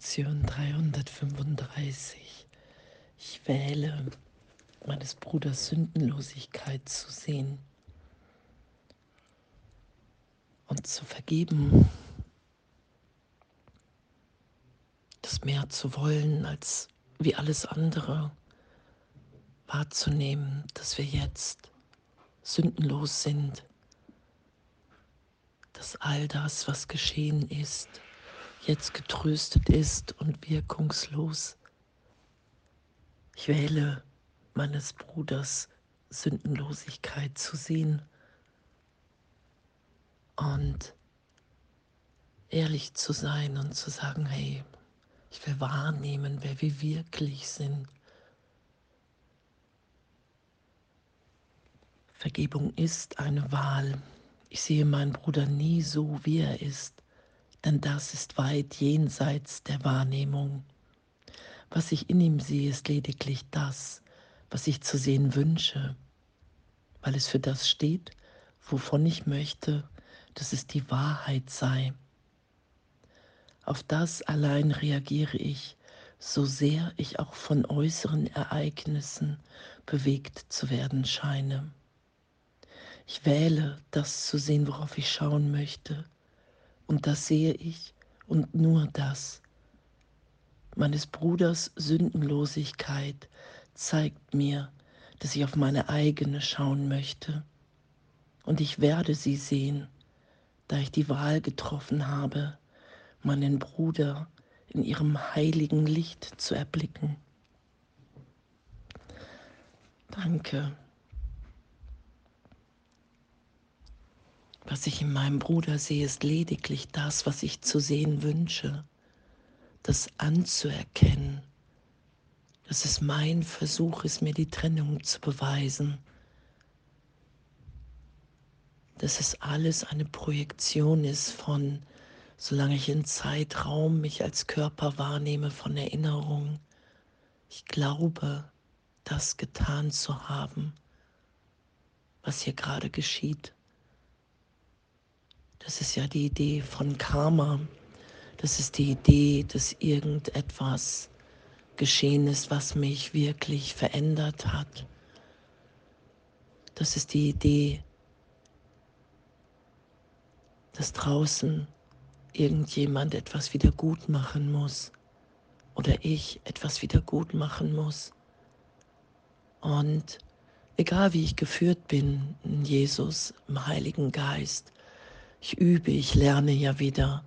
Lektion 335. Ich wähle, meines Bruders Sündenlosigkeit zu sehen und zu vergeben, das mehr zu wollen als wie alles andere, wahrzunehmen, dass wir jetzt sündenlos sind, dass all das, was geschehen ist, jetzt getröstet ist und wirkungslos. Ich wähle meines Bruders Sündenlosigkeit zu sehen und ehrlich zu sein und zu sagen, hey, ich will wahrnehmen, wer wir wirklich sind. Vergebung ist eine Wahl. Ich sehe meinen Bruder nie so, wie er ist denn das ist weit jenseits der Wahrnehmung. Was ich in ihm sehe, ist lediglich das, was ich zu sehen wünsche, weil es für das steht, wovon ich möchte, dass es die Wahrheit sei. Auf das allein reagiere ich, so sehr ich auch von äußeren Ereignissen bewegt zu werden scheine. Ich wähle, das zu sehen, worauf ich schauen möchte, und das sehe ich und nur das. Meines Bruders Sündenlosigkeit zeigt mir, dass ich auf meine eigene schauen möchte. Und ich werde sie sehen, da ich die Wahl getroffen habe, meinen Bruder in ihrem heiligen Licht zu erblicken. Danke. Was ich in meinem Bruder sehe, ist lediglich das, was ich zu sehen wünsche, das anzuerkennen, dass es mein Versuch ist, mir die Trennung zu beweisen, dass es alles eine Projektion ist von, solange ich in Zeitraum mich als Körper wahrnehme, von Erinnerung. Ich glaube, das getan zu haben, was hier gerade geschieht. Das ist ja die Idee von Karma. Das ist die Idee, dass irgendetwas geschehen ist, was mich wirklich verändert hat. Das ist die Idee, dass draußen irgendjemand etwas wieder gut machen muss oder ich etwas wieder gut machen muss. Und egal wie ich geführt bin in Jesus, im Heiligen Geist, ich übe, ich lerne ja wieder,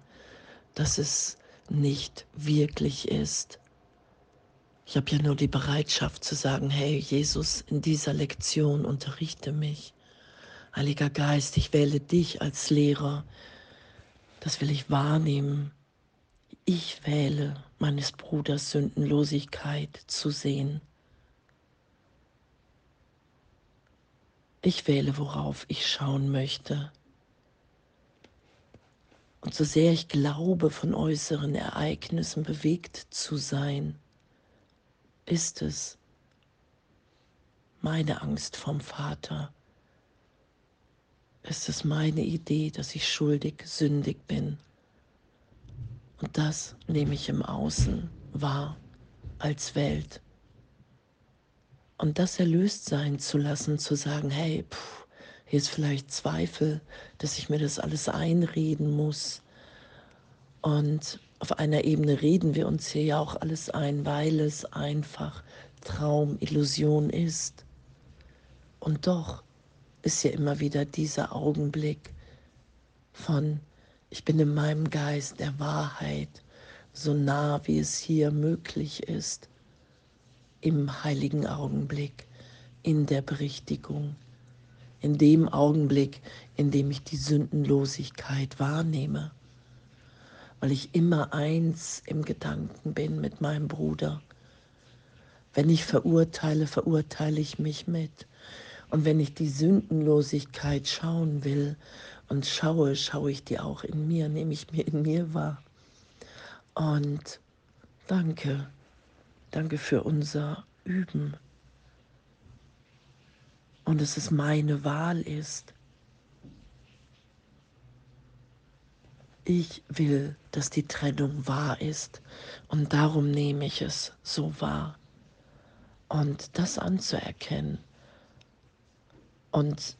dass es nicht wirklich ist. Ich habe ja nur die Bereitschaft zu sagen, hey Jesus, in dieser Lektion unterrichte mich. Heiliger Geist, ich wähle dich als Lehrer. Das will ich wahrnehmen. Ich wähle meines Bruders Sündenlosigkeit zu sehen. Ich wähle, worauf ich schauen möchte. Und so sehr ich glaube, von äußeren Ereignissen bewegt zu sein, ist es meine Angst vom Vater, ist es meine Idee, dass ich schuldig, sündig bin. Und das nehme ich im Außen wahr als Welt. Und das erlöst sein zu lassen, zu sagen, hey, pff, ist vielleicht Zweifel, dass ich mir das alles einreden muss. Und auf einer Ebene reden wir uns hier ja auch alles ein, weil es einfach Traum, Illusion ist. Und doch ist ja immer wieder dieser Augenblick von, ich bin in meinem Geist der Wahrheit so nah, wie es hier möglich ist, im heiligen Augenblick, in der Berichtigung in dem Augenblick, in dem ich die Sündenlosigkeit wahrnehme, weil ich immer eins im Gedanken bin mit meinem Bruder. Wenn ich verurteile, verurteile ich mich mit. Und wenn ich die Sündenlosigkeit schauen will und schaue, schaue ich die auch in mir, nehme ich mir in mir wahr. Und danke, danke für unser Üben und dass es meine Wahl ist. Ich will, dass die Trennung wahr ist und darum nehme ich es so wahr. Und das anzuerkennen und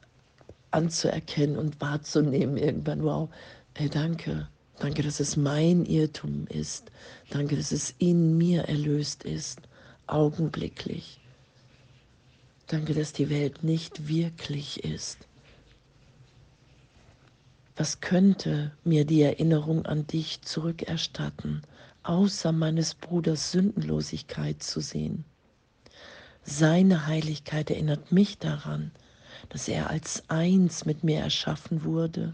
anzuerkennen und wahrzunehmen irgendwann, wow, hey, danke, danke, dass es mein Irrtum ist, danke, dass es in mir erlöst ist, augenblicklich. Danke, dass die Welt nicht wirklich ist. Was könnte mir die Erinnerung an dich zurückerstatten, außer meines Bruders Sündenlosigkeit zu sehen? Seine Heiligkeit erinnert mich daran, dass er als eins mit mir erschaffen wurde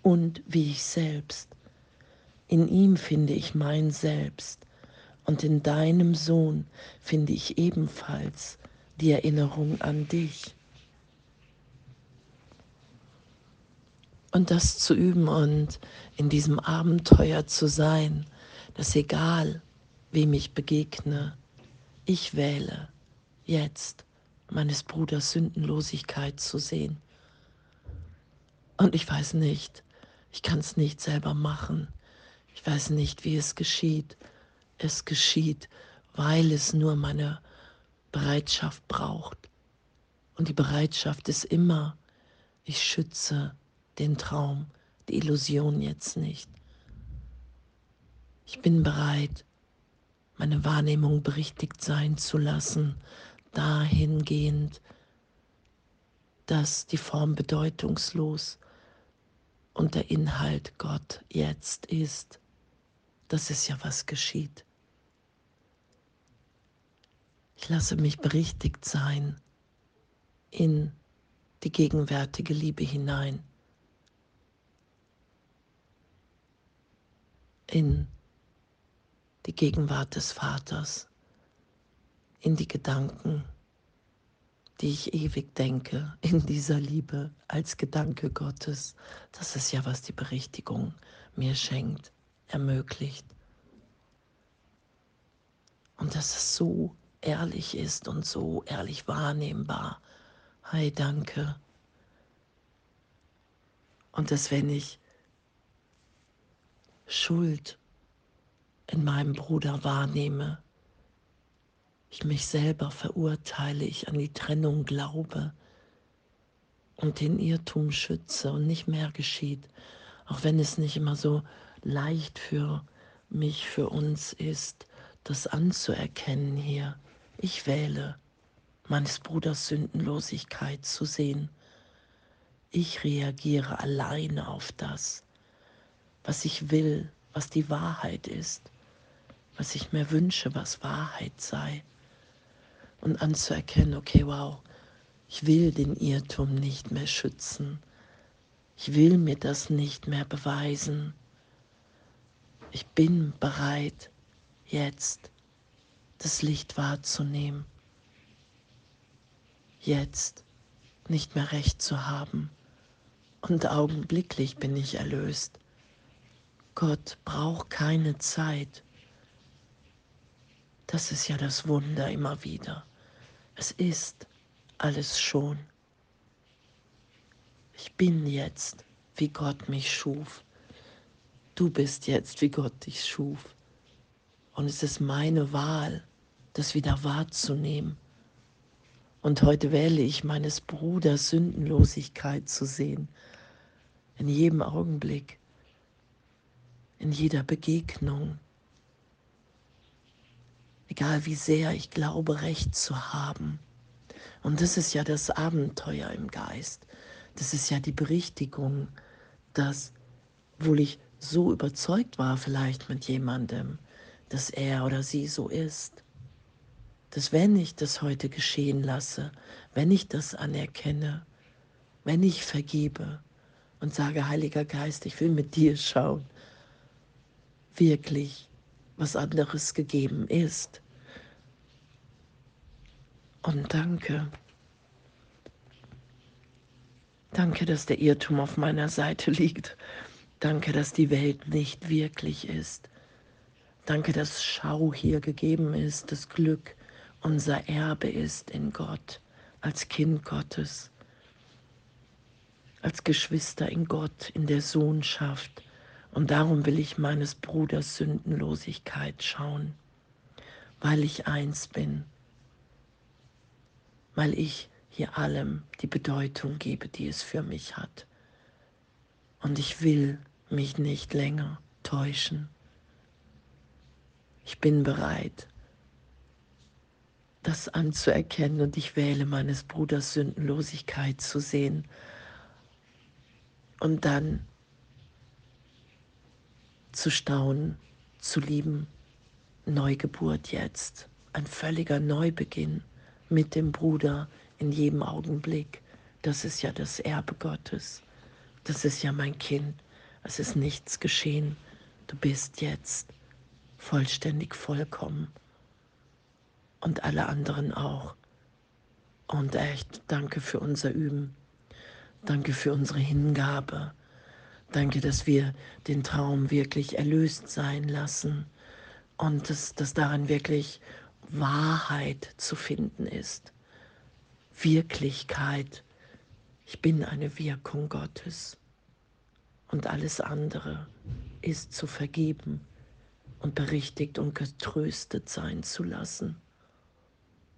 und wie ich selbst. In ihm finde ich mein Selbst und in deinem Sohn finde ich ebenfalls die Erinnerung an dich. Und das zu üben und in diesem Abenteuer zu sein, dass egal, wem ich begegne, ich wähle jetzt meines Bruders Sündenlosigkeit zu sehen. Und ich weiß nicht, ich kann es nicht selber machen. Ich weiß nicht, wie es geschieht. Es geschieht, weil es nur meine Bereitschaft braucht. Und die Bereitschaft ist immer, ich schütze den Traum, die Illusion jetzt nicht. Ich bin bereit, meine Wahrnehmung berichtigt sein zu lassen, dahingehend, dass die Form bedeutungslos und der Inhalt Gott jetzt ist. Das ist ja, was geschieht. Lasse mich berichtigt sein in die gegenwärtige Liebe hinein. in die Gegenwart des Vaters, in die Gedanken, die ich ewig denke, in dieser Liebe als Gedanke Gottes. Das ist ja, was die Berichtigung mir schenkt, ermöglicht. Und dass es so ehrlich ist und so ehrlich wahrnehmbar. Hi, danke. Und dass wenn ich Schuld in meinem Bruder wahrnehme, ich mich selber verurteile, ich an die Trennung glaube und den Irrtum schütze und nicht mehr geschieht, auch wenn es nicht immer so leicht für mich, für uns ist, das anzuerkennen hier. Ich wähle, meines Bruders Sündenlosigkeit zu sehen. Ich reagiere alleine auf das was ich will, was die Wahrheit ist, was ich mir wünsche, was Wahrheit sei. Und anzuerkennen, okay, wow, ich will den Irrtum nicht mehr schützen. Ich will mir das nicht mehr beweisen. Ich bin bereit, jetzt das Licht wahrzunehmen. Jetzt nicht mehr recht zu haben. Und augenblicklich bin ich erlöst. Gott braucht keine Zeit. Das ist ja das Wunder immer wieder. Es ist alles schon. Ich bin jetzt, wie Gott mich schuf. Du bist jetzt, wie Gott dich schuf. Und es ist meine Wahl, das wieder wahrzunehmen. Und heute wähle ich meines Bruders Sündenlosigkeit zu sehen. In jedem Augenblick in jeder Begegnung. Egal wie sehr ich glaube, recht zu haben. Und das ist ja das Abenteuer im Geist. Das ist ja die Berichtigung, dass, wohl ich so überzeugt war vielleicht mit jemandem, dass er oder sie so ist, dass wenn ich das heute geschehen lasse, wenn ich das anerkenne, wenn ich vergebe und sage, Heiliger Geist, ich will mit dir schauen, wirklich was anderes gegeben ist. Und danke. Danke, dass der Irrtum auf meiner Seite liegt. Danke, dass die Welt nicht wirklich ist. Danke, dass Schau hier gegeben ist, dass Glück unser Erbe ist in Gott, als Kind Gottes, als Geschwister in Gott, in der Sohnschaft Und darum will ich meines Bruders Sündenlosigkeit schauen, weil ich eins bin, weil ich hier allem die Bedeutung gebe, die es für mich hat. Und ich will mich nicht länger täuschen. Ich bin bereit, das anzuerkennen und ich wähle meines Bruders Sündenlosigkeit zu sehen und dann zu staunen, zu lieben. Neugeburt jetzt, ein völliger Neubeginn mit dem Bruder in jedem Augenblick. Das ist ja das Erbe Gottes. Das ist ja mein Kind. Es ist nichts geschehen. Du bist jetzt vollständig vollkommen. Und alle anderen auch. Und echt, danke für unser Üben. Danke für unsere Hingabe. Danke, dass wir den Traum wirklich erlöst sein lassen und dass, dass darin wirklich Wahrheit zu finden ist. Wirklichkeit. Ich bin eine Wirkung Gottes. Und alles andere ist zu vergeben und berichtigt und getröstet sein zu lassen.